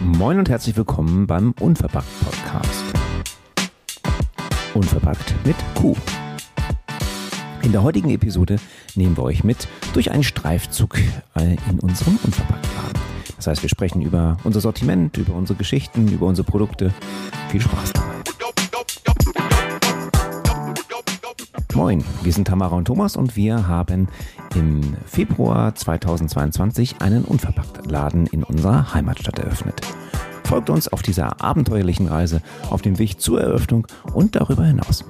Moin und herzlich willkommen beim Unverpackt Podcast. Unverpackt mit Q. In der heutigen Episode nehmen wir euch mit durch einen Streifzug äh, in unserem Unverpacktladen. Das heißt, wir sprechen über unser Sortiment, über unsere Geschichten, über unsere Produkte. Viel Spaß dabei. Moin, wir sind Tamara und Thomas und wir haben im Februar 2022 einen Unverpacktladen in unserer Heimatstadt eröffnet. Folgt uns auf dieser abenteuerlichen Reise auf dem Weg zur Eröffnung und darüber hinaus.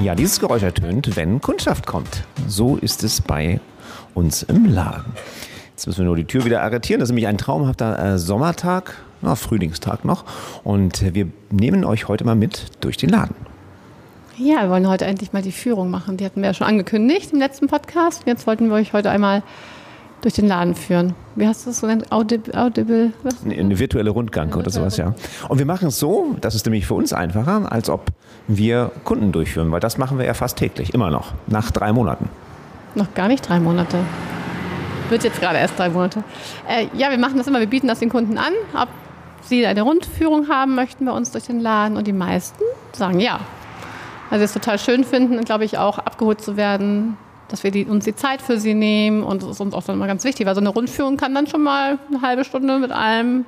Ja, dieses Geräusch ertönt, wenn Kundschaft kommt. So ist es bei uns im Laden. Jetzt müssen wir nur die Tür wieder arretieren. Das ist nämlich ein traumhafter äh, Sommertag, na, Frühlingstag noch. Und wir nehmen euch heute mal mit durch den Laden. Ja, wir wollen heute endlich mal die Führung machen. Die hatten wir ja schon angekündigt im letzten Podcast. Jetzt wollten wir euch heute einmal durch den Laden führen. Wie hast du das so genannt? Audible? Audible was? Eine virtuelle Rundgang oder sowas, ja. Und wir machen es so, das ist nämlich für uns einfacher, als ob wir Kunden durchführen, weil das machen wir ja fast täglich, immer noch, nach drei Monaten. Noch gar nicht drei Monate. Wird jetzt gerade erst drei Monate. Äh, ja, wir machen das immer, wir bieten das den Kunden an, ob sie eine Rundführung haben möchten bei uns durch den Laden und die meisten sagen ja. Also es total schön finden, glaube ich, auch abgeholt zu werden, dass wir die, uns die Zeit für sie nehmen und das ist uns auch dann immer ganz wichtig, weil so eine Rundführung kann dann schon mal eine halbe Stunde mit allem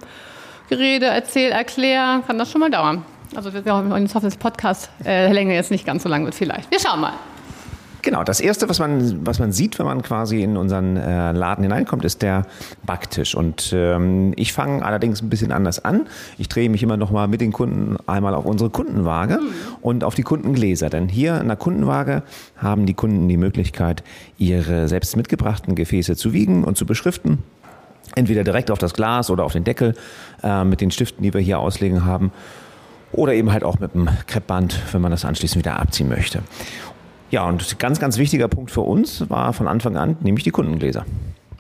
Gerede, Erzähl, Erklär, kann das schon mal dauern. Also wir hoffen, dass das Podcast-Länge äh, jetzt nicht ganz so lang wird vielleicht. Wir schauen mal. Genau, das erste, was man, was man sieht, wenn man quasi in unseren äh, Laden hineinkommt, ist der Backtisch. Und ähm, ich fange allerdings ein bisschen anders an. Ich drehe mich immer noch mal mit den Kunden einmal auf unsere Kundenwaage mhm. und auf die Kundengläser. Denn hier in der Kundenwaage haben die Kunden die Möglichkeit, ihre selbst mitgebrachten Gefäße zu wiegen und zu beschriften. Entweder direkt auf das Glas oder auf den Deckel äh, mit den Stiften, die wir hier auslegen haben. Oder eben halt auch mit dem Kreppband, wenn man das anschließend wieder abziehen möchte. Ja, und ganz, ganz wichtiger Punkt für uns war von Anfang an, nämlich die Kundengläser.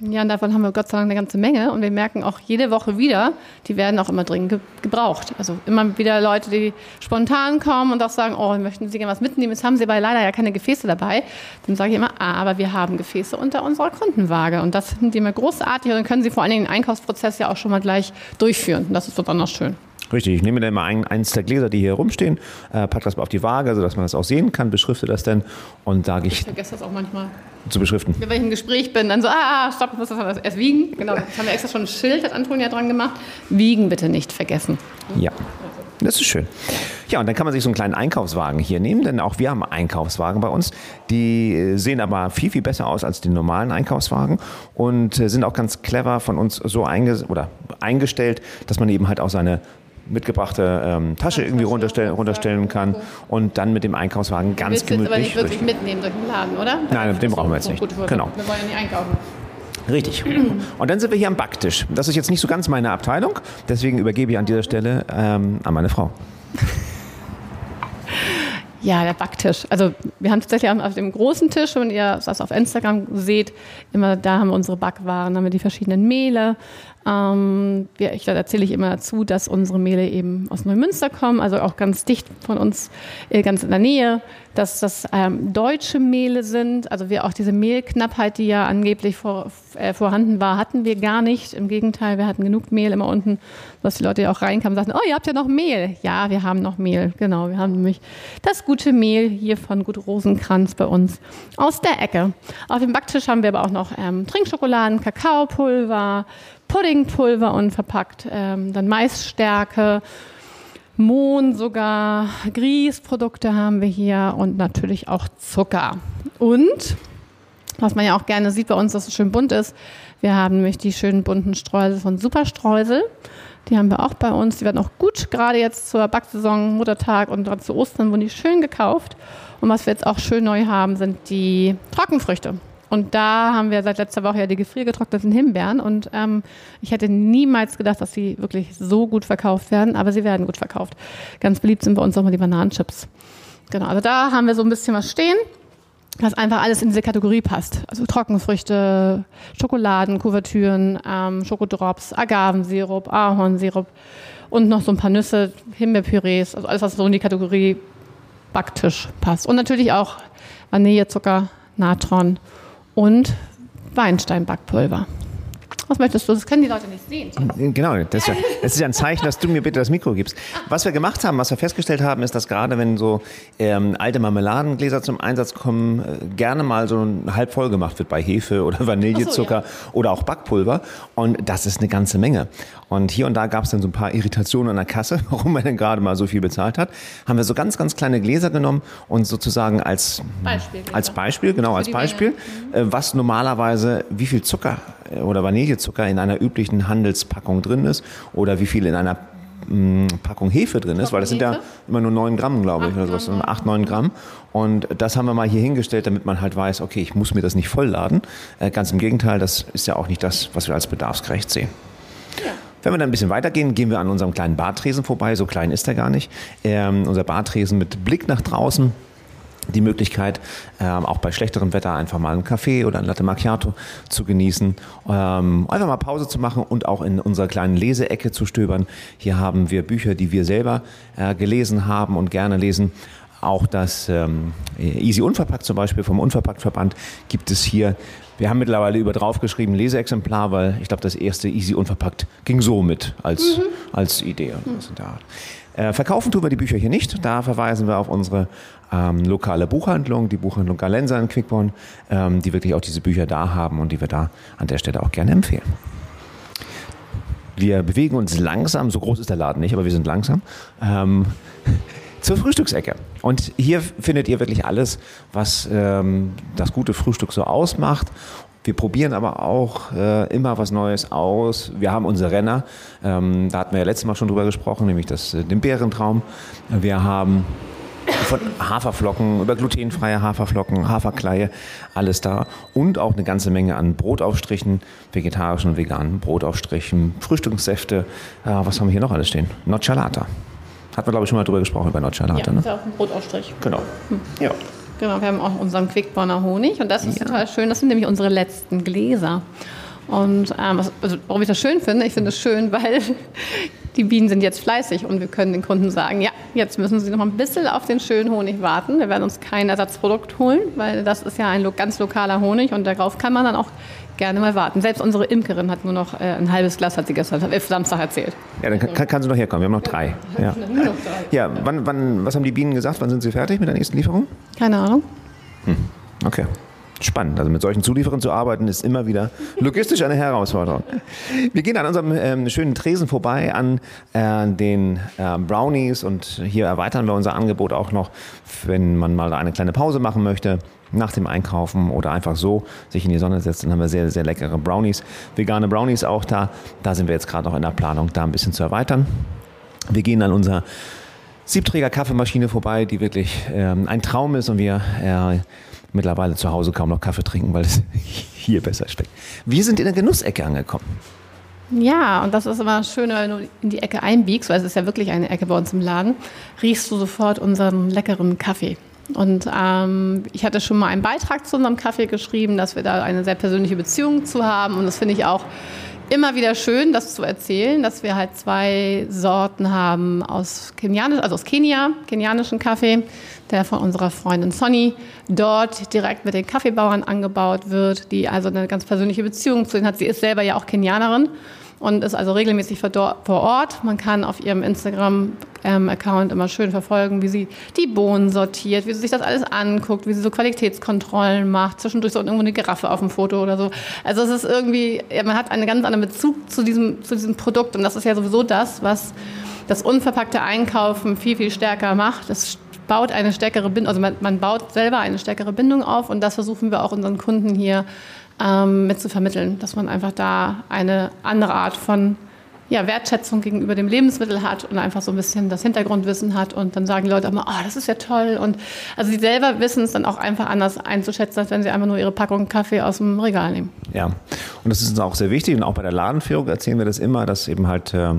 Ja, und davon haben wir Gott sei Dank eine ganze Menge. Und wir merken auch jede Woche wieder, die werden auch immer dringend gebraucht. Also immer wieder Leute, die spontan kommen und auch sagen, oh, möchten Sie gerne was mitnehmen? Jetzt haben Sie aber leider ja keine Gefäße dabei. Dann sage ich immer, ah, aber wir haben Gefäße unter unserer Kundenwaage. Und das finden die immer großartig. Und dann können Sie vor allen Dingen den Einkaufsprozess ja auch schon mal gleich durchführen. Und das ist besonders schön. Richtig, ich nehme dann mal ein, eins der Gläser, die hier rumstehen, äh, packe das auf die Waage, sodass man das auch sehen kann, beschrifte das dann und sage ich. Ich vergesse das auch manchmal. Zu beschriften. Wenn ich im Gespräch bin, dann so, ah, stopp, ich muss das erst wiegen. Genau, jetzt haben wir extra schon ein Schild, hat Antonia dran gemacht. Wiegen bitte nicht vergessen. Ja. Das ist schön. Ja, und dann kann man sich so einen kleinen Einkaufswagen hier nehmen, denn auch wir haben Einkaufswagen bei uns. Die äh, sehen aber viel, viel besser aus als die normalen Einkaufswagen und äh, sind auch ganz clever von uns so einge oder eingestellt, dass man eben halt auch seine mitgebrachte ähm, Tasche irgendwie runterstellen, runterstellen kann und dann mit dem Einkaufswagen ganz du gemütlich. aber nicht wirklich mitnehmen durch den Laden, oder? Nein, den brauchen wir jetzt nicht. Gut, genau. Wir wollen ja nicht einkaufen. Richtig. Und dann sind wir hier am Backtisch. Das ist jetzt nicht so ganz meine Abteilung, deswegen übergebe ich an dieser Stelle ähm, an meine Frau. Ja, der Backtisch. Also wir haben tatsächlich auf dem großen Tisch, wenn ihr das auf Instagram seht, immer da haben wir unsere Backwaren, haben wir die verschiedenen Mehle, ähm, ja, ich, da erzähle ich immer dazu, dass unsere Mehle eben aus Neumünster kommen, also auch ganz dicht von uns, äh, ganz in der Nähe, dass das ähm, deutsche Mehle sind. Also wir auch diese Mehlknappheit, die ja angeblich vor, äh, vorhanden war, hatten wir gar nicht. Im Gegenteil, wir hatten genug Mehl immer unten, dass die Leute ja auch reinkamen und sagten, oh, ihr habt ja noch Mehl. Ja, wir haben noch Mehl. Genau, wir haben nämlich das gute Mehl hier von Gut Rosenkranz bei uns aus der Ecke. Auf dem Backtisch haben wir aber auch noch ähm, Trinkschokoladen, Kakaopulver, Puddingpulver unverpackt, ähm, dann Maisstärke, Mohn sogar, Grießprodukte haben wir hier und natürlich auch Zucker. Und, was man ja auch gerne sieht bei uns, dass es schön bunt ist, wir haben nämlich die schönen bunten Streusel von Superstreusel. Die haben wir auch bei uns. Die werden auch gut, gerade jetzt zur Backsaison, Muttertag und dann zu Ostern wurden die schön gekauft. Und was wir jetzt auch schön neu haben, sind die Trockenfrüchte. Und da haben wir seit letzter Woche ja die gefriergetrockneten Himbeeren. Und ähm, ich hätte niemals gedacht, dass sie wirklich so gut verkauft werden, aber sie werden gut verkauft. Ganz beliebt sind bei uns auch mal die Bananenchips. Genau, also da haben wir so ein bisschen was stehen. dass einfach alles in diese Kategorie passt. Also Trockenfrüchte, Schokoladen, Kuvertüren, ähm, Schokodrops, Agavensirup, Ahornsirup und noch so ein paar Nüsse, Himbeerpürees, also alles, was so in die Kategorie Backtisch passt. Und natürlich auch Vanillezucker, Natron und Weinsteinbackpulver. Was möchtest du? Das können die Leute nicht sehen. Genau, das ist, ja, das ist ja ein Zeichen, dass du mir bitte das Mikro gibst. Was wir gemacht haben, was wir festgestellt haben, ist, dass gerade wenn so ähm, alte Marmeladengläser zum Einsatz kommen, äh, gerne mal so ein halb voll gemacht wird bei Hefe oder Vanillezucker so, ja. oder auch Backpulver. Und das ist eine ganze Menge. Und hier und da gab es dann so ein paar Irritationen an der Kasse, warum man denn gerade mal so viel bezahlt hat. Haben wir so ganz, ganz kleine Gläser genommen und sozusagen als Beispiel, als Beispiel genau, als Beispiel, äh, was normalerweise, wie viel Zucker äh, oder Vanillezucker in einer üblichen Handelspackung drin ist oder wie viel in einer mm, Packung Hefe drin ist, weil das sind ja immer nur 9 Gramm, glaube ich, oder sowas, 8, 9 Gramm. Und das haben wir mal hier hingestellt, damit man halt weiß, okay, ich muss mir das nicht vollladen. Äh, ganz im Gegenteil, das ist ja auch nicht das, was wir als bedarfsgerecht sehen. Ja. Wenn wir dann ein bisschen weitergehen, gehen wir an unserem kleinen Bartresen vorbei. So klein ist er gar nicht. Ähm, unser Bartresen mit Blick nach draußen die Möglichkeit, ähm, auch bei schlechterem Wetter einfach mal einen Kaffee oder ein Latte Macchiato zu genießen, ähm, einfach mal Pause zu machen und auch in unserer kleinen Leseecke zu stöbern. Hier haben wir Bücher, die wir selber äh, gelesen haben und gerne lesen. Auch das ähm, Easy Unverpackt zum Beispiel vom Unverpacktverband gibt es hier. Wir haben mittlerweile über draufgeschrieben Leseexemplar, weil ich glaube, das erste Easy Unverpackt ging so mit als, mhm. als Idee. Art. Äh, verkaufen tun wir die Bücher hier nicht. Da verweisen wir auf unsere ähm, lokale Buchhandlung, die Buchhandlung Galenza in Quickborn, ähm, die wirklich auch diese Bücher da haben und die wir da an der Stelle auch gerne empfehlen. Wir bewegen uns langsam, so groß ist der Laden nicht, aber wir sind langsam, ähm, zur Frühstücksecke. Und hier findet ihr wirklich alles, was ähm, das gute Frühstück so ausmacht. Wir probieren aber auch äh, immer was Neues aus. Wir haben unsere Renner, ähm, da hatten wir ja letztes Mal schon drüber gesprochen, nämlich das, äh, den Bärentraum. Wir haben von Haferflocken über glutenfreie Haferflocken, Haferkleie, alles da. Und auch eine ganze Menge an Brotaufstrichen, vegetarischen und veganen Brotaufstrichen, Frühstückssäfte. Äh, was haben wir hier noch alles stehen? Nocciolata. Hatten wir, glaube ich, schon mal drüber gesprochen, über Nocciolata. Ja, ne? ist ja auch ein Brotaufstrich. Genau. Hm. Ja. Genau, wir haben auch unseren Quickborner Honig und das ist ja. total schön. Das sind nämlich unsere letzten Gläser. Und ähm, also, warum ich das schön finde, ich finde es schön, weil die Bienen sind jetzt fleißig und wir können den Kunden sagen, ja, jetzt müssen sie noch mal ein bisschen auf den schönen Honig warten. Wir werden uns kein Ersatzprodukt holen, weil das ist ja ein ganz lokaler Honig und darauf kann man dann auch gerne mal warten. Selbst unsere Imkerin hat nur noch äh, ein halbes Glas, hat sie gestern äh, Samstag erzählt. Ja, dann kann, kann sie noch herkommen. Wir haben noch drei. Ja, ja wann, wann, was haben die Bienen gesagt? Wann sind sie fertig mit der nächsten Lieferung? Keine Ahnung. Hm. Okay spannend. Also mit solchen Zulieferern zu arbeiten, ist immer wieder logistisch eine Herausforderung. Wir gehen an unserem ähm, schönen Tresen vorbei, an äh, den äh, Brownies und hier erweitern wir unser Angebot auch noch, wenn man mal eine kleine Pause machen möchte nach dem Einkaufen oder einfach so sich in die Sonne setzt, dann haben wir sehr, sehr leckere Brownies. Vegane Brownies auch da. Da sind wir jetzt gerade noch in der Planung, da ein bisschen zu erweitern. Wir gehen an unserer Siebträger-Kaffeemaschine vorbei, die wirklich ähm, ein Traum ist und wir äh, mittlerweile zu Hause kaum noch Kaffee trinken, weil es hier besser schmeckt. Wir sind in der Genussecke angekommen. Ja, und das ist immer schön, wenn du in die Ecke einbiegst, weil es ist ja wirklich eine Ecke bei uns im Laden, riechst du sofort unseren leckeren Kaffee. Und ähm, ich hatte schon mal einen Beitrag zu unserem Kaffee geschrieben, dass wir da eine sehr persönliche Beziehung zu haben. Und das finde ich auch immer wieder schön, das zu erzählen, dass wir halt zwei Sorten haben aus Kenianisch, also aus Kenia, kenianischen Kaffee, der von unserer Freundin Sonny dort direkt mit den Kaffeebauern angebaut wird, die also eine ganz persönliche Beziehung zu ihnen hat. Sie ist selber ja auch Kenianerin und ist also regelmäßig vor Ort. Man kann auf ihrem Instagram-Account immer schön verfolgen, wie sie die Bohnen sortiert, wie sie sich das alles anguckt, wie sie so Qualitätskontrollen macht. Zwischendurch so irgendwo eine Giraffe auf dem Foto oder so. Also es ist irgendwie, man hat einen ganz anderen Bezug zu diesem, zu diesem Produkt und das ist ja sowieso das, was das unverpackte Einkaufen viel, viel stärker macht. Das baut eine stärkere Bindung, also man, man baut selber eine stärkere Bindung auf und das versuchen wir auch unseren Kunden hier ähm, mit zu vermitteln, dass man einfach da eine andere Art von ja, Wertschätzung gegenüber dem Lebensmittel hat und einfach so ein bisschen das Hintergrundwissen hat und dann sagen die Leute immer, oh, das ist ja toll und also sie selber wissen es dann auch einfach anders einzuschätzen, als wenn sie einfach nur ihre Packung Kaffee aus dem Regal nehmen. Ja, und das ist uns auch sehr wichtig und auch bei der Ladenführung erzählen wir das immer, dass eben halt äh,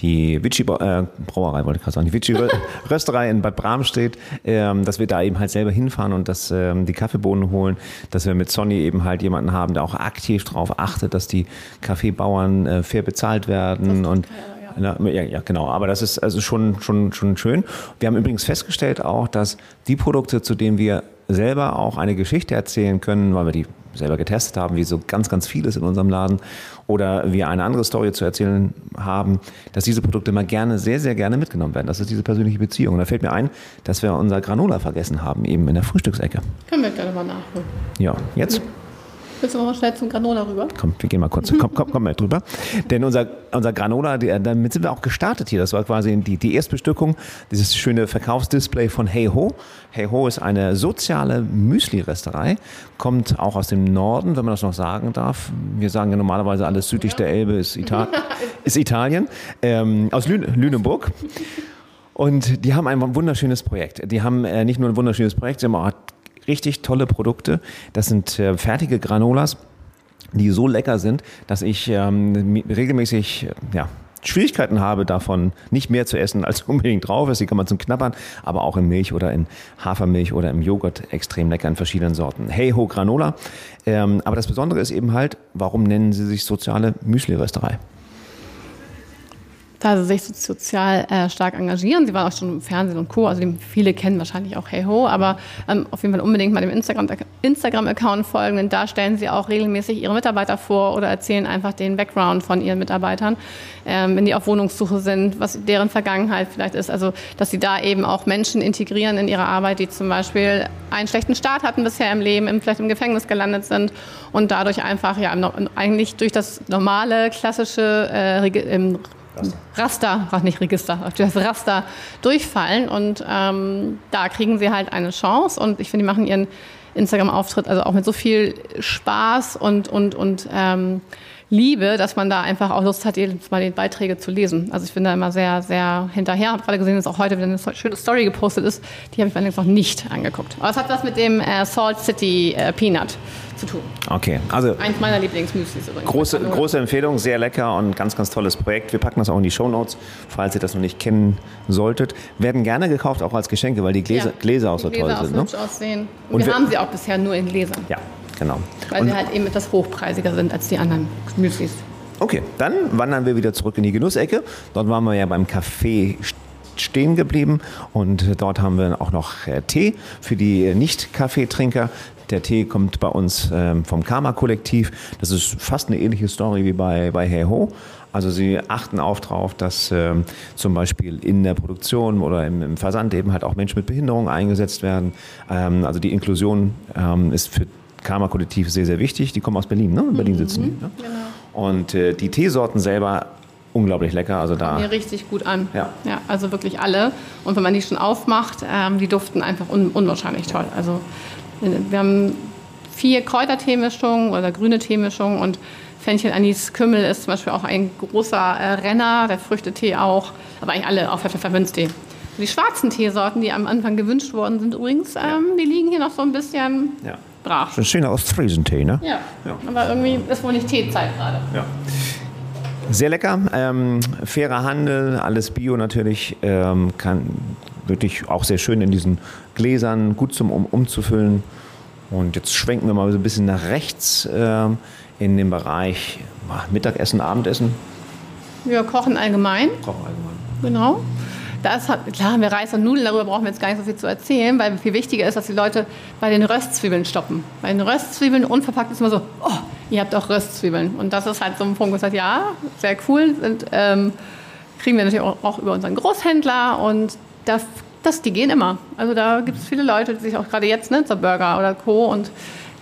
die Vici äh, Brauerei, wollte ich gerade sagen, die Vici Rösterei in Bad Bram steht, äh, dass wir da eben halt selber hinfahren und dass ähm, die Kaffeebohnen holen, dass wir mit Sonny eben halt jemanden haben, der auch aktiv darauf achtet, dass die Kaffeebauern äh, fair bezahlt werden und ja, ja, genau. Aber das ist also schon, schon, schon schön. Wir haben übrigens festgestellt auch, dass die Produkte, zu denen wir selber auch eine Geschichte erzählen können, weil wir die selber getestet haben, wie so ganz, ganz vieles in unserem Laden, oder wir eine andere Story zu erzählen haben, dass diese Produkte immer gerne, sehr, sehr gerne mitgenommen werden. Das ist diese persönliche Beziehung. Und da fällt mir ein, dass wir unser Granola vergessen haben, eben in der Frühstücksecke. Können wir gerne mal nachholen. Ja, jetzt? Willst du mal schnell zum Granola rüber? Komm, wir gehen mal kurz. Komm, komm, komm mal drüber. Denn unser, unser Granola, damit sind wir auch gestartet hier. Das war quasi die, die Erstbestückung, dieses schöne Verkaufsdisplay von Hey Ho. Hey Ho ist eine soziale Müsli-Resterei, kommt auch aus dem Norden, wenn man das noch sagen darf. Wir sagen ja normalerweise alles südlich der Elbe ist, Ital ist Italien, ähm, aus Lü Lüneburg. Und die haben ein wunderschönes Projekt. Die haben äh, nicht nur ein wunderschönes Projekt, sie haben auch richtig tolle Produkte. Das sind äh, fertige Granolas, die so lecker sind, dass ich ähm, regelmäßig äh, ja, Schwierigkeiten habe, davon nicht mehr zu essen, als unbedingt drauf ist. Die kann man zum Knabbern, aber auch in Milch oder in Hafermilch oder im Joghurt extrem lecker in verschiedenen Sorten. Hey Ho Granola. Ähm, aber das Besondere ist eben halt, warum nennen sie sich soziale Müsli-Rösterei? Da sie sich sozial äh, stark engagieren. Sie waren auch schon im Fernsehen und Co. Also viele kennen wahrscheinlich auch Hey Ho, aber ähm, auf jeden Fall unbedingt mal dem Instagram-Account Instagram folgen, denn da stellen sie auch regelmäßig ihre Mitarbeiter vor oder erzählen einfach den Background von ihren Mitarbeitern, ähm, wenn die auf Wohnungssuche sind, was deren Vergangenheit vielleicht ist. Also dass sie da eben auch Menschen integrieren in ihre Arbeit, die zum Beispiel einen schlechten Start hatten bisher im Leben, vielleicht im Gefängnis gelandet sind und dadurch einfach ja eigentlich durch das normale klassische äh, Raster, Raster nicht Register, das Raster durchfallen. Und ähm, da kriegen sie halt eine Chance. Und ich finde, die machen ihren Instagram-Auftritt also auch mit so viel Spaß und, und, und ähm, Liebe, dass man da einfach auch Lust hat, jedes Mal die Beiträge zu lesen. Also ich bin da immer sehr, sehr hinterher. Ich Habe gerade gesehen, dass auch heute wieder eine schöne Story gepostet ist. Die habe ich allerdings noch nicht angeguckt. Aber es hat was mit dem äh, Salt City äh, Peanut zu tun. Okay, also eins meiner Lieblingsmüslis übrigens. Große, große Empfehlung, sehr lecker und ganz, ganz tolles Projekt. Wir packen das auch in die Show Notes, falls ihr das noch nicht kennen solltet. Werden gerne gekauft auch als Geschenke, weil die Gläser, ja, Gläser auch so Gläser toll sind. Ne? Aussehen. Und wir, wir haben sie auch bisher nur in Gläsern. Ja, genau. Weil und sie halt eben etwas hochpreisiger sind als die anderen Müslis. Okay, dann wandern wir wieder zurück in die Genussecke. Dort waren wir ja beim Café stehen geblieben und dort haben wir auch noch äh, Tee für die Nicht-Kaffeetrinker. Der Tee kommt bei uns ähm, vom Karma-Kollektiv. Das ist fast eine ähnliche Story wie bei, bei Hey Ho. Also sie achten auch darauf, dass ähm, zum Beispiel in der Produktion oder im, im, Versand eben halt auch Menschen mit Behinderung eingesetzt werden. Ähm, also die Inklusion ähm, ist für Karma-Kollektiv sehr, sehr wichtig. Die kommen aus Berlin, ne? In Berlin mhm. sitzen die. Ne? Genau. Und äh, die Teesorten selber unglaublich lecker. Also da mir richtig gut an. Ja. ja, also wirklich alle. Und wenn man die schon aufmacht, ähm, die duften einfach un unwahrscheinlich toll. Also wir haben vier Kräuterteemischungen oder grüne Teemischungen und Fenchel, Anis, Kümmel ist zum Beispiel auch ein großer äh, Renner, der Früchtetee auch, aber eigentlich alle, auch Pfefferminztee. Die schwarzen Teesorten, die am Anfang gewünscht worden sind übrigens, ähm, ja. die liegen hier noch so ein bisschen ja. Brach. Ein schöner Ostfriesentee, ne? Ja. ja. aber irgendwie ist wohl nicht Teezeit gerade. Ja. Sehr lecker, ähm, fairer Handel, alles Bio natürlich, ähm, kann wirklich auch sehr schön in diesen Gläsern, gut zum um, umzufüllen. Und jetzt schwenken wir mal so ein bisschen nach rechts äh, in den Bereich Mittagessen, Abendessen. Wir kochen allgemein. Kochen allgemein. Genau. Das hat, klar haben wir Reis und Nudeln, darüber brauchen wir jetzt gar nicht so viel zu erzählen, weil viel wichtiger ist, dass die Leute bei den Röstzwiebeln stoppen. Bei den Röstzwiebeln unverpackt ist immer so, oh, ihr habt auch Röstzwiebeln. Und das ist halt so ein Punkt, wo ich sage, ja, sehr cool. Und, ähm, kriegen wir natürlich auch, auch über unseren Großhändler und das das, die gehen immer. Also da gibt es viele Leute, die sich auch gerade jetzt ne, zur Burger oder Co. und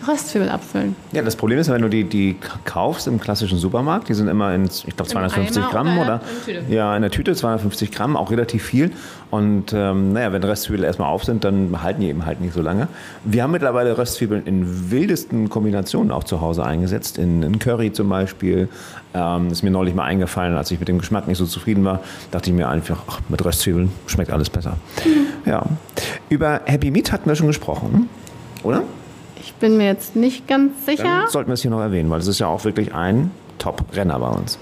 Röstzwiebeln abfüllen. Ja, das Problem ist, wenn du die, die kaufst im klassischen Supermarkt, die sind immer in, ich glaube, 250 Eimer Gramm oder oder? in? Ja, in der Tüte 250 Gramm, auch relativ viel. Und ähm, naja, wenn Röstzwiebeln erstmal auf sind, dann halten die eben halt nicht so lange. Wir haben mittlerweile Röstzwiebeln in wildesten Kombinationen auch zu Hause eingesetzt. In, in Curry zum Beispiel. Ähm, ist mir neulich mal eingefallen, als ich mit dem Geschmack nicht so zufrieden war, dachte ich mir einfach, ach, mit Röstzwiebeln schmeckt alles besser. Ja. Über Happy Meat hatten wir schon gesprochen, oder? Ich bin mir jetzt nicht ganz sicher. Dann sollten wir es hier noch erwähnen, weil es ist ja auch wirklich ein Top-Renner bei uns.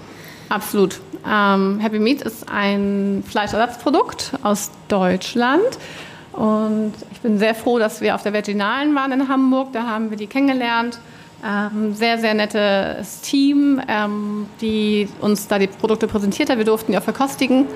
Absolut. Ähm, Happy Meat ist ein Fleischersatzprodukt aus Deutschland. Und ich bin sehr froh, dass wir auf der Virginalen waren in Hamburg. Da haben wir die kennengelernt. Ähm, sehr, sehr nettes Team, ähm, die uns da die Produkte präsentiert hat. Wir durften die auch verkostigen.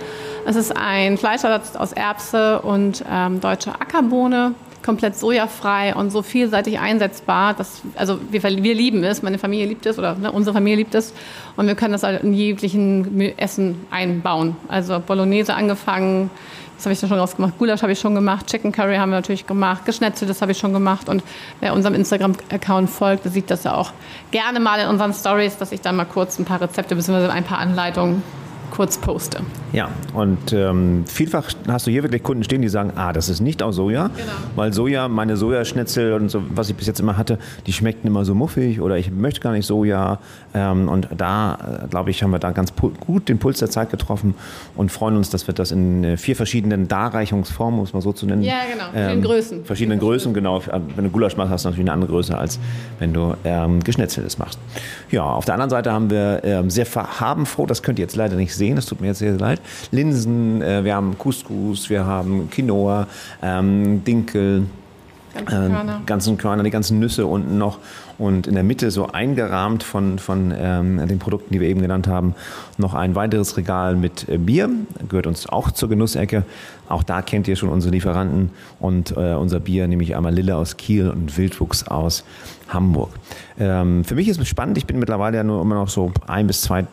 Es ist ein Fleischersatz aus Erbse und ähm, deutscher Ackerbohne, komplett sojafrei und so vielseitig einsetzbar. Dass, also wir, wir lieben es, meine Familie liebt es oder ne, unsere Familie liebt es und wir können das halt in jeglichen Essen einbauen. Also Bolognese angefangen, das habe ich dann schon rausgemacht. Gulasch habe ich schon gemacht, Chicken Curry haben wir natürlich gemacht, Geschnetzeltes habe ich schon gemacht. Und wer unserem Instagram-Account folgt, der sieht das ja auch gerne mal in unseren Stories, dass ich dann mal kurz ein paar Rezepte bzw. ein paar Anleitungen kurz poste. Ja, und ähm, vielfach hast du hier wirklich Kunden stehen, die sagen, ah, das ist nicht aus Soja, Genau. weil Soja, meine Sojaschnitzel und so, was ich bis jetzt immer hatte, die schmeckten immer so muffig oder ich möchte gar nicht Soja. Ähm, und da, äh, glaube ich, haben wir da ganz gut den Puls der Zeit getroffen und freuen uns, dass wir das in äh, vier verschiedenen Darreichungsformen, um es mal so zu nennen. Ja, genau, verschiedenen Größen. Verschiedenen Größen, genau. Wenn du Gulasch machst, hast du natürlich eine andere Größe, als wenn du ähm, Geschnetzeltes machst. Ja, auf der anderen Seite haben wir ähm, sehr farbenfroh, das könnt ihr jetzt leider nicht sehen, das tut mir jetzt sehr, sehr leid, Linsen, äh, wir haben Couscous, wir haben Quinoa, ähm, Dinkel, Ganze äh, Körner. ganzen Körner, die ganzen Nüsse unten noch und in der Mitte so eingerahmt von, von ähm, den Produkten, die wir eben genannt haben, noch ein weiteres Regal mit äh, Bier, gehört uns auch zur Genussecke. Auch da kennt ihr schon unsere Lieferanten und äh, unser Bier, nämlich Amarille aus Kiel und Wildwuchs aus Hamburg. Ähm, für mich ist es spannend, ich bin mittlerweile ja nur immer noch so ein bis zwei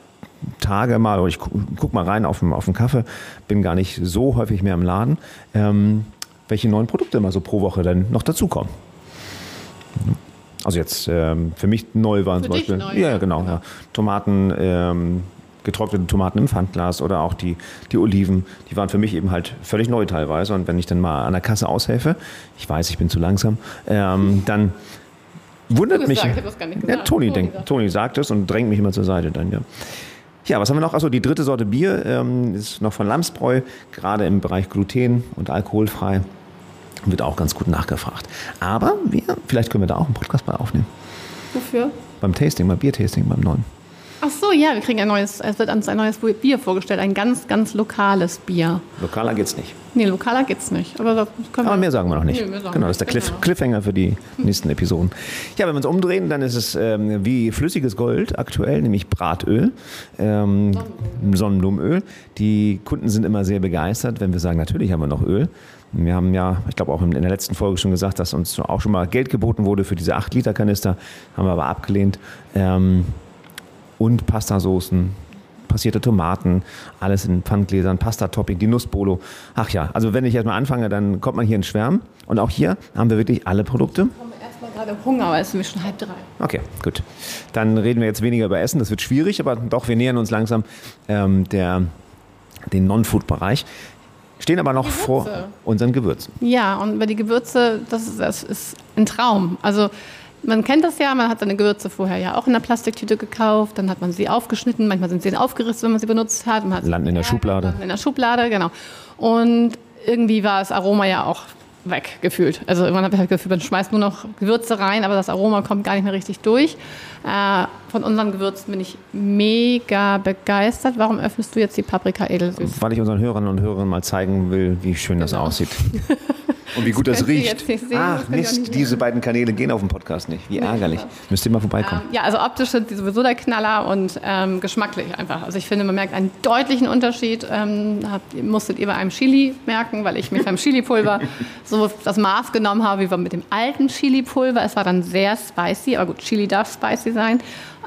Tage mal, oder ich gu- guck mal rein auf den, auf den Kaffee, bin gar nicht so häufig mehr im Laden, ähm, welche neuen Produkte immer so pro Woche dann noch dazukommen. Also jetzt ähm, für mich neu waren Für zum Beispiel. neu, ja, genau. genau. Ja. Tomaten, ähm, getrocknete Tomaten im Pfandglas oder auch die, die Oliven, die waren für mich eben halt völlig neu teilweise. Und wenn ich dann mal an der Kasse aushelfe, ich weiß, ich bin zu langsam, ähm, dann wundert mich. gesagt, ja. Toni, Toni denkt. Toni sagt es und drängt mich immer zur Seite dann, ja. Ja, was haben wir noch? Achso, die dritte Sorte Bier ähm, ist noch von Lamsbräu, gerade im Bereich Gluten und alkoholfrei. Wird auch ganz gut nachgefragt. Aber wir, vielleicht können wir da auch einen Podcast mal aufnehmen. Wofür? Beim Tasting, beim Biertasting, beim neuen. Ach so, ja, wir kriegen ein neues, es wird uns ein neues Bier vorgestellt, ein ganz, ganz lokales Bier. Lokaler geht's nicht. Nee, lokaler geht's nicht. Aber Aber mehr sagen wir noch nicht. Nee, genau, das ist der. Cliff, Genau. Cliffhanger für die nächsten Episoden. Ja, wenn wir uns umdrehen, dann ist es ähm, wie flüssiges Gold aktuell, nämlich Bratöl, ähm, Sonnenblumenöl. Die Kunden sind immer sehr begeistert, wenn wir sagen, natürlich haben wir noch Öl. Wir haben ja, ich glaube auch in der letzten Folge schon gesagt, dass uns auch schon mal Geld geboten wurde für diese 8-Liter-Kanister, haben wir aber abgelehnt. Ähm, und Pastasoßen, passierte Tomaten, alles in Pfandgläsern, Pasta-Topping, die Nussbolo. Ach ja, also wenn ich erstmal anfange, dann kommt man hier in Schwärmen. Und auch hier haben wir wirklich alle Produkte. Ich habe erstmal gerade Hunger, weil es ist schon halb drei. Okay, gut. Dann reden wir jetzt weniger über Essen. Das wird schwierig, aber doch, wir nähern uns langsam ähm, der, den Non-Food-Bereich. Stehen aber noch Gewürze. vor unseren Gewürzen. Ja, und bei die Gewürze, das ist, das ist ein Traum. Also man kennt das ja, man hat seine Gewürze vorher ja auch in der Plastiktüte gekauft, dann hat man sie aufgeschnitten, manchmal sind sie aufgerissen, wenn man sie benutzt hat. Man hat Landen in der Schublade. landen In der Schublade, genau. Und irgendwie war das Aroma ja auch weg gefühlt. Also man hat halt gefühlt, man schmeißt nur noch Gewürze rein, aber das Aroma kommt gar nicht mehr richtig durch. Äh, von unseren Gewürzen bin ich mega begeistert. Warum öffnest du jetzt die Paprika edelsüß? Weil ich unseren Hörern und Hörern mal zeigen will, wie schön das Genau. aussieht. Und wie gut das, ihr riecht. Ach das Mist, nicht diese beiden Kanäle gehen auf dem Podcast nicht. Wie ärgerlich. Müsst ihr mal vorbeikommen. Ähm, ja, also optisch sind die sowieso der Knaller und ähm, geschmacklich einfach. Also ich finde, man merkt einen deutlichen Unterschied. Ähm, habt, musstet ihr bei einem Chili merken, weil ich mit beim Chili-Pulver so das Maß genommen habe wie mit dem alten Chili-Pulver. Es war dann sehr spicy, aber gut, Chili darf spicy sein.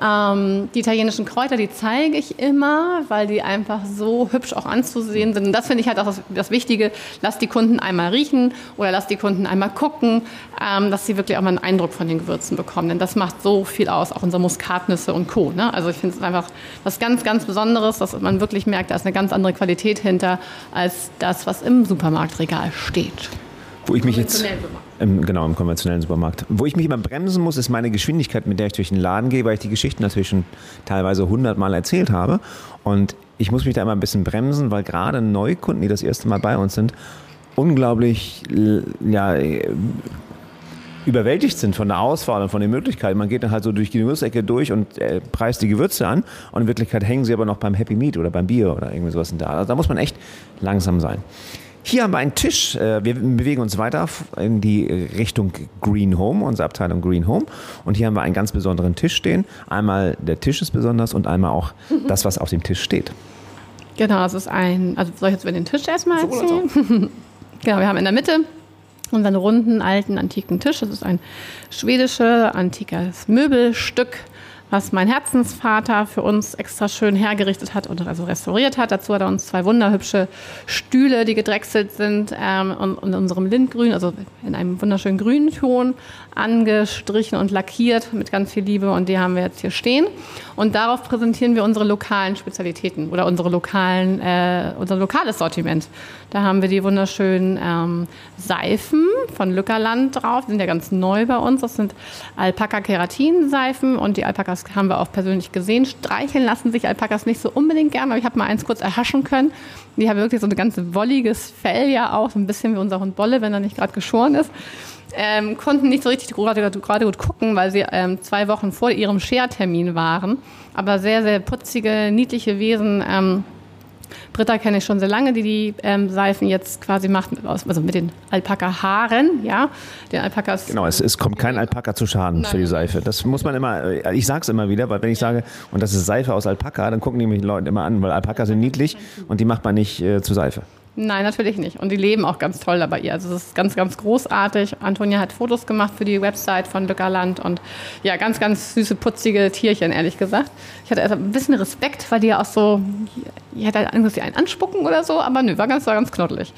Ähm, die italienischen Kräuter, die zeige ich immer, weil die einfach so hübsch auch anzusehen sind. Und das finde ich halt auch das, das, Wichtige. Lass die Kunden einmal riechen oder lass die Kunden einmal gucken, ähm, dass sie wirklich auch mal einen Eindruck von den Gewürzen bekommen. Denn das macht so viel aus, auch unsere Muskatnüsse und Co. Ne? Also ich finde es einfach was ganz, ganz Besonderes, dass man wirklich merkt, da ist eine ganz andere Qualität hinter als das, was im Supermarktregal steht. Wo ich mich jetzt im, genau im konventionellen Supermarkt. Wo ich mich immer bremsen muss, ist meine Geschwindigkeit, mit der ich durch den Laden gehe, weil ich die Geschichten natürlich schon teilweise hundertmal erzählt habe. Und ich muss mich da immer ein bisschen bremsen, weil gerade Neukunden, die das erste Mal bei uns sind, unglaublich ja, überwältigt sind von der Auswahl und von den Möglichkeiten. Man geht dann halt so durch die Gewürzecke durch und äh, preist die Gewürze an und in Wirklichkeit hängen sie aber noch beim Happy Meat oder beim Bier oder irgendwie sowas da. Also da muss man echt langsam sein. Hier haben wir einen Tisch. Äh, wir bewegen uns weiter in die Richtung Green Home, unsere Abteilung Green Home. Und hier haben wir einen ganz besonderen Tisch stehen. Einmal der Tisch ist besonders und einmal auch das, was auf dem Tisch steht. Genau, es ist ein, also soll ich jetzt über den Tisch erstmal erzählen? So. genau, wir haben in der Mitte unseren runden, alten, antiken Tisch. Das ist ein schwedisches, antikes Möbelstück was mein Herzensvater für uns extra schön hergerichtet hat und also restauriert hat. Dazu hat er uns zwei wunderhübsche Stühle, die gedrechselt sind ähm, und in unserem Lindgrün, also in einem wunderschönen grünen Ton, angestrichen und lackiert mit ganz viel Liebe. Und die haben wir jetzt hier stehen. Und darauf präsentieren wir unsere lokalen Spezialitäten oder unsere lokalen, äh, unser lokales Sortiment. Da haben wir die wunderschönen ähm, Seifen von Lückerland drauf. Die sind ja ganz neu bei uns. Das sind Alpaka-Keratin-Seifen und die Alpakas haben wir auch persönlich gesehen. Streicheln lassen sich Alpakas nicht so unbedingt gern, aber ich habe mal eins kurz erhaschen können. Die haben wirklich so ein ganz wolliges Fell ja auch, so ein bisschen wie unser Hund Bolle, wenn er nicht gerade geschoren ist. Ähm, konnten nicht so richtig gerade, gerade gut gucken, weil sie ähm, zwei Wochen vor ihrem Schertermin waren. Aber sehr, sehr putzige, niedliche Wesen. Ähm, Britta kenne ich schon sehr lange, die die ähm, Seifen jetzt quasi macht, also mit den Alpaka-Haaren, ja. Den Alpakas. Genau, es, es kommt kein Alpaka zu Schaden Nein. für die Seife. Das muss man immer, äh, ich sage es immer wieder, weil wenn ich sage, und das ist Seife aus Alpaka, dann gucken die mich die Leute immer an, weil Alpaka sind niedlich und die macht man nicht äh, zu Seife. Nein, natürlich nicht. Und die leben auch ganz toll dabei ihr. Also es ist ganz, ganz großartig. Antonia hat Fotos gemacht für die Website von Lückerland und ja, ganz, ganz süße, putzige Tierchen, ehrlich gesagt. Ich hatte also ein bisschen Respekt, weil die ja auch so, ich hätte halt Angst, dass sie einen anspucken oder so, aber nö, war ganz, war ganz knoddelig.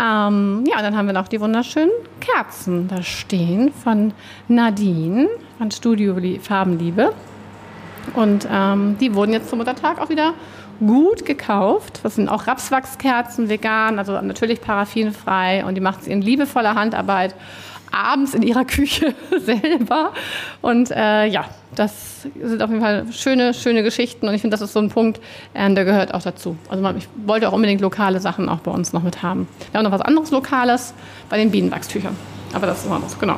Ähm, ja, und dann haben wir noch die wunderschönen Kerzen da stehen von Nadine von Studio Farbenliebe. Und ähm, die wurden jetzt zum Muttertag auch wieder gut gekauft. Das sind auch Rapswachskerzen, vegan, also natürlich paraffinfrei. Und die macht sie in liebevoller Handarbeit abends in ihrer Küche selber. Und äh, ja, das sind auf jeden Fall schöne, schöne Geschichten. Und ich finde, das ist so ein Punkt, äh, der gehört auch dazu. Also man, ich wollte auch unbedingt lokale Sachen auch bei uns noch mit haben. Wir haben noch was anderes Lokales bei den Bienenwachstüchern. Aber das ist noch was, genau.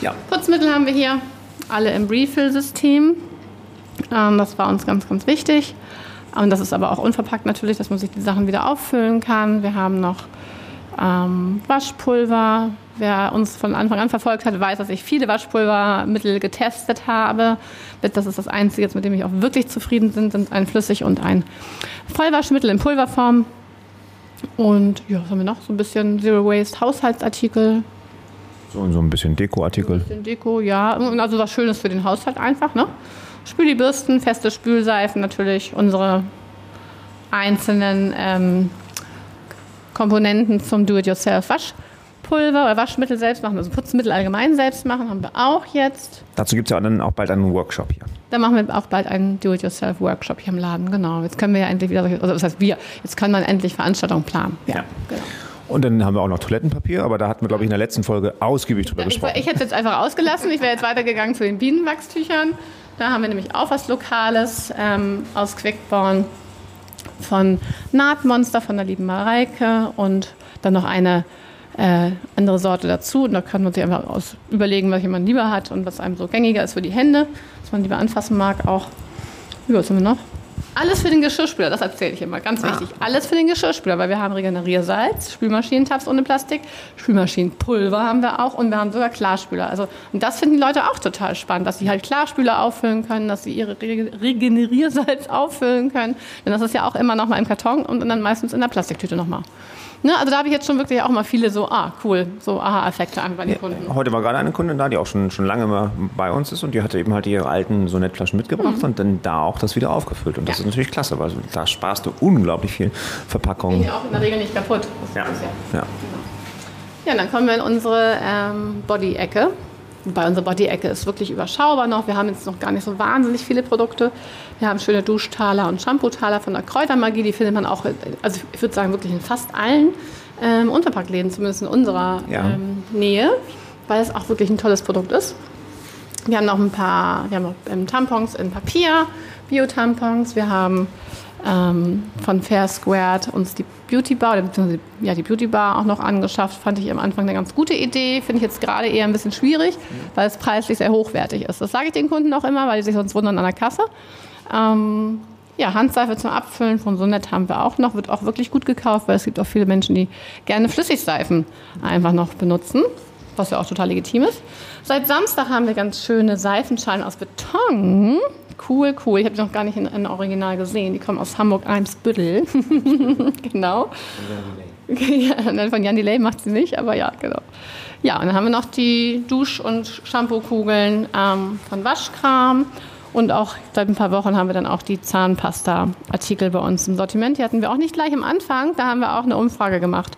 Ja. Putzmittel haben wir hier, alle im Refill-System. Ähm, das war uns ganz, ganz wichtig. Und das ist aber auch unverpackt natürlich, dass man sich die Sachen wieder auffüllen kann. Wir haben noch ähm, Waschpulver. Wer uns von Anfang an verfolgt hat, weiß, dass ich viele Waschpulvermittel getestet habe. Das ist das Einzige, mit dem ich auch wirklich zufrieden bin, sind ein Flüssig- und ein Vollwaschmittel in Pulverform. Und ja, was haben wir noch? So ein bisschen Zero Waste Haushaltsartikel. So, so ein bisschen Dekoartikel. Ein bisschen Deko, ja. Also was Schönes für den Haushalt einfach, ne? Spülibürsten, feste Spülseifen natürlich, unsere einzelnen ähm, Komponenten zum Do-it-yourself-Waschpulver oder Waschmittel selbst machen, also Putzmittel allgemein selbst machen, haben wir auch jetzt. Dazu gibt es ja dann auch bald einen Workshop hier. Da machen wir auch bald einen Do-it-yourself-Workshop hier im Laden, genau. Jetzt können wir ja endlich wieder, also das heißt wir, jetzt kann man endlich Veranstaltungen planen. Ja, ja. genau. Und dann haben wir auch noch Toilettenpapier, aber da hatten wir, glaube ich, in der letzten Folge ausgiebig drüber ja, gesprochen. Ich, ich hätte es jetzt einfach ausgelassen. Ich wäre jetzt weitergegangen zu den Bienenwachstüchern. Da haben wir nämlich auch was Lokales ähm, aus Quickborn von Nahtmonster von der lieben Mareike und dann noch eine äh, andere Sorte dazu. Und da kann man sich einfach aus überlegen, welche man lieber hat und was einem so gängiger ist für die Hände, was man lieber anfassen mag auch. Wie was haben wir noch? Alles für den Geschirrspüler, das erzähle ich immer, ganz wichtig. Ah. Alles für den Geschirrspüler, weil wir haben Regeneriersalz, Spülmaschinentabs ohne Plastik, Spülmaschinenpulver haben wir auch und wir haben sogar Klarspüler. Also, und das finden die Leute auch total spannend, dass sie halt Klarspüler auffüllen können, dass sie ihre Regeneriersalz auffüllen können. Denn das ist ja auch immer noch mal im Karton und dann meistens in der Plastiktüte nochmal. Ne, also da habe ich jetzt schon wirklich auch mal viele so, ah, cool, so Aha-Effekte an bei den Kunden. heute war gerade eine Kundin da, die auch schon, schon lange mal bei uns ist und die hatte eben halt ihre alten Sonettflaschen mitgebracht mhm. und dann da auch das wieder aufgefüllt. Und das ja. ist natürlich klasse, weil da sparst du unglaublich viel Verpackung. Gehen ja auch in der Regel nicht kaputt. Ja. ja. Ja. dann kommen wir in unsere ähm, Body-Ecke. Bei unserer Body-Ecke ist wirklich überschaubar noch. Wir haben jetzt noch gar nicht so wahnsinnig viele Produkte. Wir haben schöne Duschtaler und Shampoo-Taler von der Kräutermagie. Die findet man auch, also ich würde sagen, wirklich in fast allen ähm, Unterpackläden, zumindest in unserer ja. ähm, Nähe, weil es auch wirklich ein tolles Produkt ist. Wir haben noch ein paar, wir haben noch ähm, Tampons in Papier, Bio-Tampons. Wir haben ähm, von Fair Squared uns die Beauty Bar, beziehungsweise ja, die Beauty Bar auch noch angeschafft. Fand ich am Anfang eine ganz gute Idee. Finde ich jetzt gerade eher ein bisschen schwierig, weil es preislich sehr hochwertig ist. Das sage ich den Kunden auch immer, weil die sich sonst wundern an der Kasse. Ähm, ja, Handseife zum Abfüllen von Sonett haben wir auch noch. Wird auch wirklich gut gekauft, weil es gibt auch viele Menschen, die gerne Flüssigseifen einfach noch benutzen, was ja auch total legitim ist. Seit Samstag haben wir ganz schöne Seifenschalen aus Beton Cool, cool. Ich habe die noch gar nicht in, in Original gesehen. Die kommen aus Hamburg-Eimsbüttel. genau. ja, von Jan Delay macht sie nicht, aber ja, genau. Ja, und dann haben wir noch die Dusch- und Shampoo-Kugeln ähm, von Waschkram. Und auch seit ein paar Wochen haben wir dann auch die Zahnpasta-Artikel bei uns im Sortiment. Die hatten wir auch nicht gleich am Anfang. Da haben wir auch eine Umfrage gemacht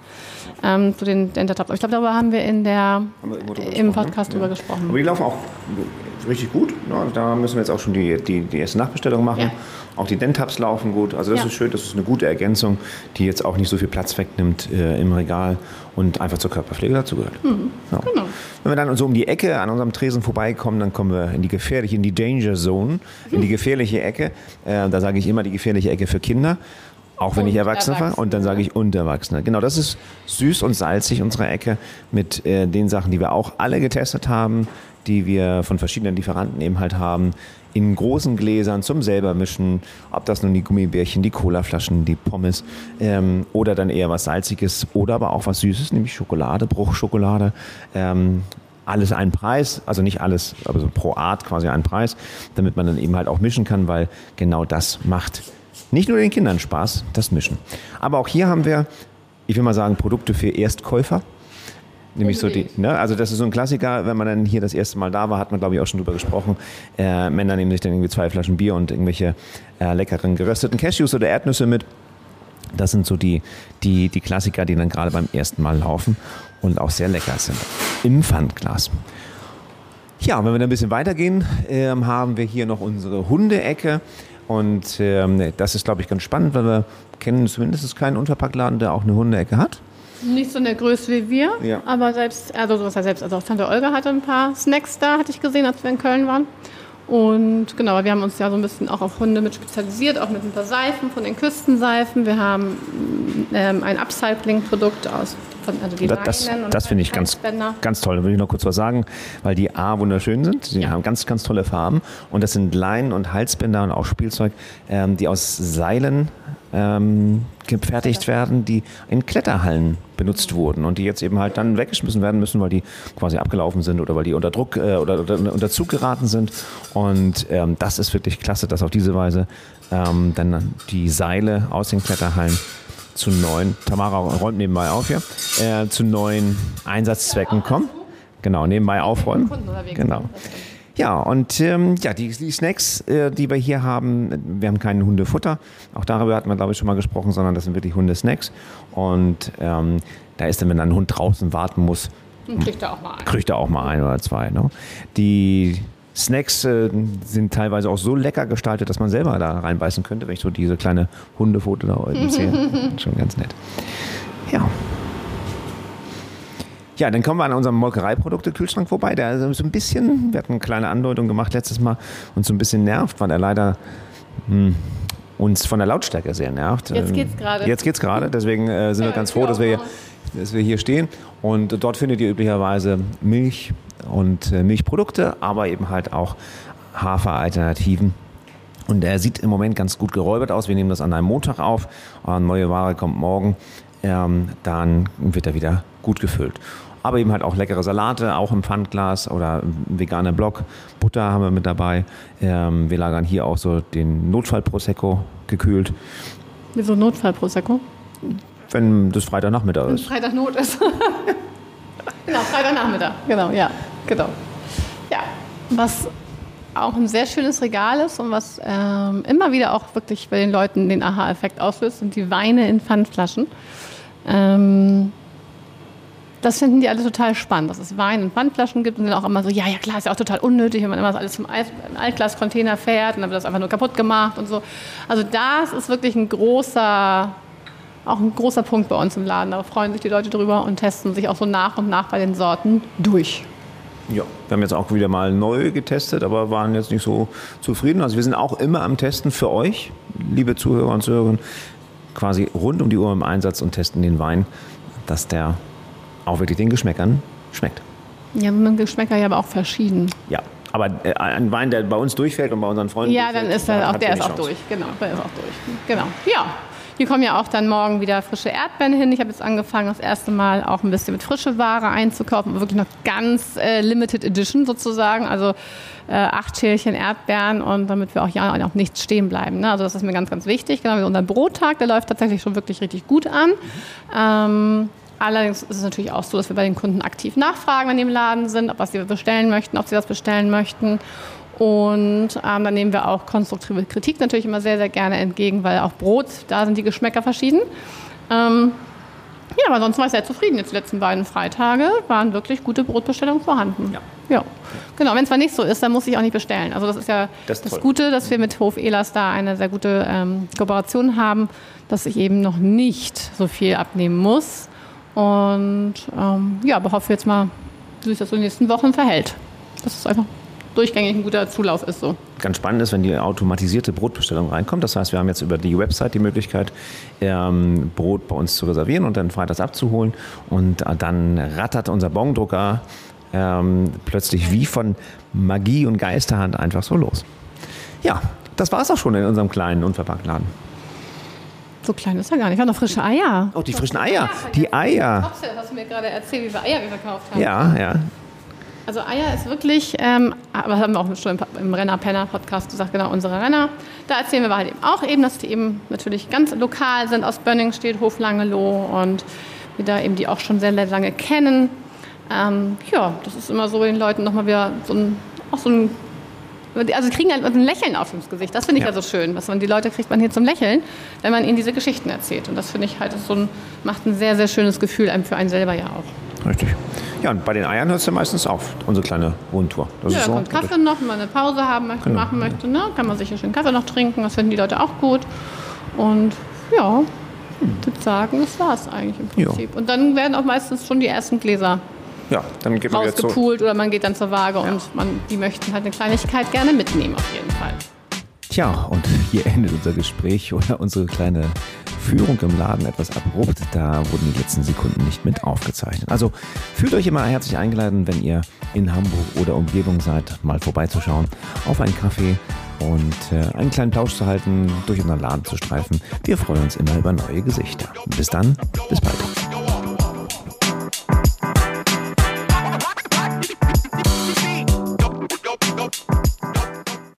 ähm, zu den Dentatabs. Ich glaube, darüber haben wir in der, wir im Podcast ne? drüber gesprochen. Aber die laufen auch richtig gut. Ne? Da müssen wir jetzt auch schon die, die, die erste Nachbestellung machen. Ja. Auch die Dentabs laufen gut. Also das ja. ist schön, das ist eine gute Ergänzung, die jetzt auch nicht so viel Platz wegnimmt äh, im Regal und einfach zur Körperpflege dazugehört. Mhm. Genau. Wenn wir dann so um die Ecke an unserem Tresen vorbeikommen, dann kommen wir in die gefährliche, in die Danger Zone, in die gefährliche Ecke. Äh, da sage ich immer die gefährliche Ecke für Kinder. Auch wenn und ich Erwachsene war. Und dann sage ich und Erwachsene. Genau, das ist süß und salzig, unsere Ecke, mit äh, den Sachen, die wir auch alle getestet haben die wir von verschiedenen Lieferanten eben halt haben, in großen Gläsern zum selber mischen, ob das nun die Gummibärchen, die Colaflaschen, die Pommes ähm, oder dann eher was Salziges oder aber auch was Süßes, nämlich Schokolade, Bruchschokolade. Ähm, alles ein Preis, also nicht alles, aber so pro Art quasi ein Preis, damit man dann eben halt auch mischen kann, weil genau das macht nicht nur den Kindern Spaß, das Mischen. Aber auch hier haben wir, ich will mal sagen, Produkte für Erstkäufer. Nämlich so die, ne? Also das ist so ein Klassiker, wenn man dann hier das erste Mal da war, hat man glaube ich auch schon drüber gesprochen. Äh, Männer nehmen sich dann irgendwie zwei Flaschen Bier und irgendwelche äh, leckeren gerösteten Cashews oder Erdnüsse mit. Das sind so die, die, die Klassiker, die dann gerade beim ersten Mal laufen und auch sehr lecker sind. Im Pfandglas. Ja, wenn wir dann ein bisschen weitergehen, ähm, haben wir hier noch unsere Hundeecke. Und ähm, das ist, glaube ich, ganz spannend, weil wir kennen zumindest keinen Unterpackladen, der auch eine Hundeecke hat. Nicht so in der Größe wie wir, ja. aber selbst, also was heißt selbst, also auch Tante Olga hatte ein paar Snacks da, hatte ich gesehen, als wir in Köln waren. Und genau, wir haben uns ja so ein bisschen auch auf Hunde mit spezialisiert, auch mit ein paar Seifen von den Küstenseifen. Wir haben ähm, ein Upcycling-Produkt aus von, also die das, Leinen das finde ich ganz, ganz toll. Da würde ich noch kurz was sagen, weil die A wunderschön sind. Sie ja. haben ganz, ganz tolle Farben. Und das sind Leinen und Halsbänder und auch Spielzeug, ähm, die aus Seilen ähm, gefertigt werden, die in Kletterhallen benutzt wurden und die jetzt eben halt dann weggeschmissen werden müssen, weil die quasi abgelaufen sind oder weil die unter Druck äh, oder, oder, unter Zug geraten sind. Und ähm, das ist wirklich klasse, dass auf diese Weise ähm, dann die Seile aus den Kletterhallen zu neuen, Tamara räumt nebenbei auf hier, äh, zu neuen Einsatzzwecken kommen. Genau, nebenbei aufräumen. Genau. Ja, und ähm, ja, die, die Snacks, äh, die wir hier haben, wir haben kein Hundefutter. Auch darüber hatten wir, glaube ich, schon mal gesprochen, sondern das sind wirklich Hundesnacks. Und ähm, da ist dann, wenn ein Hund draußen warten muss, kriegt er auch mal ein. Kriegt er auch mal ein oder zwei. Ne? Die Snacks äh, sind teilweise auch so lecker gestaltet, dass man selber da reinbeißen könnte, wenn ich so diese kleine Hundefoto da unten sehe. Schon ganz nett. Ja. Ja, dann kommen wir an unserem Molkereiprodukte-Kühlschrank vorbei. Der so ein bisschen, wir hatten eine kleine Andeutung gemacht letztes Mal, und so ein bisschen nervt, weil er leider hm, uns von der Lautstärke sehr nervt. Jetzt geht's gerade. Jetzt geht's gerade, deswegen äh, sind ja, wir ganz froh, dass wir, hier, dass wir hier stehen. Und dort findet ihr üblicherweise Milch und äh, Milchprodukte, aber eben halt auch Haferalternativen Und er sieht im Moment ganz gut geräubert aus. Wir nehmen das an einem Montag auf. Neue Ware kommt morgen. Ähm, dann wird er wieder gut gefüllt. Aber eben halt auch leckere Salate, auch im Pfandglas oder veganer Block. Butter haben wir mit dabei. Ähm, wir lagern hier auch so den Notfall-Prosecco gekühlt. Wieso Notfall-Prosecco? Wenn das Freitagnachmittag Wenn ist. Freitag Not ist. genau, Freitagnachmittag. Genau, ja. Genau. Ja. Was auch ein sehr schönes Regal ist und was ähm, immer wieder auch wirklich bei den Leuten den Aha-Effekt auslöst, sind die Weine in Pfandflaschen. Ähm, das finden die alle total spannend, dass es Wein in Pfandflaschen gibt und dann auch immer so, ja, ja klar, ist ja auch total unnötig, wenn man immer alles zum Alt Altglascontainer fährt und dann wird das einfach nur kaputt gemacht und so. Also das ist wirklich ein großer, auch ein großer Punkt bei uns im Laden. Da freuen sich die Leute drüber und testen sich auch so nach und nach bei den Sorten durch. Ja, wir haben jetzt auch wieder mal neu getestet, aber waren jetzt nicht so zufrieden. Also wir sind auch immer am Testen für euch, liebe Zuhörer und Zuhörerinnen, quasi rund um die Uhr im Einsatz und testen den Wein, dass der auch wirklich den Geschmäckern schmeckt. Ja, sind Geschmäcker ja aber auch verschieden. Ja, aber äh, ein Wein, der bei uns durchfällt und bei unseren Freunden Ja, dann ist er auch, der ist auch durch. Genau, der ist auch durch. Genau. Ja. Hier kommen ja auch dann morgen wieder frische Erdbeeren hin. Ich habe jetzt angefangen, das erste Mal auch ein bisschen mit frische Ware einzukaufen. Wirklich noch ganz äh, Limited Edition sozusagen. Also äh, acht Schälchen Erdbeeren und damit wir auch ja auch nichts stehen bleiben. Ne? Also das ist mir ganz, ganz wichtig. Genau wie unser Brottag, der läuft tatsächlich schon wirklich richtig gut an. Ähm, Allerdings ist es natürlich auch so, dass wir bei den Kunden aktiv nachfragen, wenn die im Laden sind, ob was sie bestellen möchten, ob sie was bestellen möchten. Und ähm, dann nehmen wir auch konstruktive Kritik natürlich immer sehr, sehr gerne entgegen, weil auch Brot, da sind die Geschmäcker verschieden. Ähm, ja, aber sonst war ich sehr zufrieden. Jetzt die letzten beiden Freitage waren wirklich gute Brotbestellungen vorhanden. Ja. ja. Genau, wenn es mal nicht so ist, dann muss ich auch nicht bestellen. Also das ist ja Das das, ist toll. Gute, dass wir mit Hof Elas da eine sehr gute ähm, Kooperation haben, dass ich eben noch nicht so viel abnehmen muss. Und ähm, ja, aber hoffe jetzt mal, wie sich das in den nächsten Wochen verhält. Dass es einfach durchgängig ein guter Zulauf ist so. Ganz spannend ist, wenn die automatisierte Brotbestellung reinkommt. Das heißt, wir haben jetzt über die Website die Möglichkeit, ähm, Brot bei uns zu reservieren und dann freitags abzuholen. Und äh, dann rattert unser Bongdrucker ähm, plötzlich wie von Magie und Geisterhand einfach so los. Ja, das war es auch schon in unserem kleinen Unverpacktladen. So klein ist er gar nicht. Wir haben noch frische Eier. Oh, die frischen Eier. Die Eier. Glaubst du, hast du mir gerade erzählt, wie viele Eier wir verkauft haben? Ja, ja. Also Eier ist wirklich, ähm, aber haben wir auch schon im, Renner-Penner-Podcast gesagt, genau, unsere Renner. Da erzählen wir halt eben auch eben, dass die eben natürlich ganz lokal sind, aus Bönning steht, Hof Langeloh und wir da eben die auch schon sehr lange kennen. Ähm, ja, das ist immer so den Leuten nochmal wieder so ein, auch so ein, also kriegen halt ein Lächeln auf ins Gesicht. Das finde ich Ja. so schön. Was man, die Leute kriegt man hier zum Lächeln, wenn man ihnen diese Geschichten erzählt. Und das finde ich halt ist so ein, macht ein sehr, sehr schönes Gefühl einem für einen selber ja auch. Richtig. Ja, und bei den Eiern hört es ja meistens auf, unsere kleine Rundtour. Das Ja, ist so. kommt Kaffee noch, wenn man eine Pause haben möchte, Genau. machen möchte, ne? kann man sicher schön Kaffee noch trinken. Das finden die Leute auch gut. Und ja, ich würde sagen, das war es eigentlich im Ja. Prinzip. Und dann werden auch meistens schon die ersten Gläser Ja, dann geht man rausgepoolt oder man geht dann zur Waage und man, die möchten halt eine Kleinigkeit gerne mitnehmen auf jeden Fall. Tja, und hier endet unser Gespräch oder unsere kleine Führung im Laden etwas abrupt. Da wurden die letzten Sekunden nicht mit aufgezeichnet. Also fühlt euch immer herzlich eingeladen, wenn ihr in Hamburg oder Umgebung seid, mal vorbeizuschauen, auf einen Kaffee und äh, einen kleinen Plausch zu halten, durch unseren Laden zu streifen. Wir freuen uns immer über neue Gesichter. Bis dann, bis bald.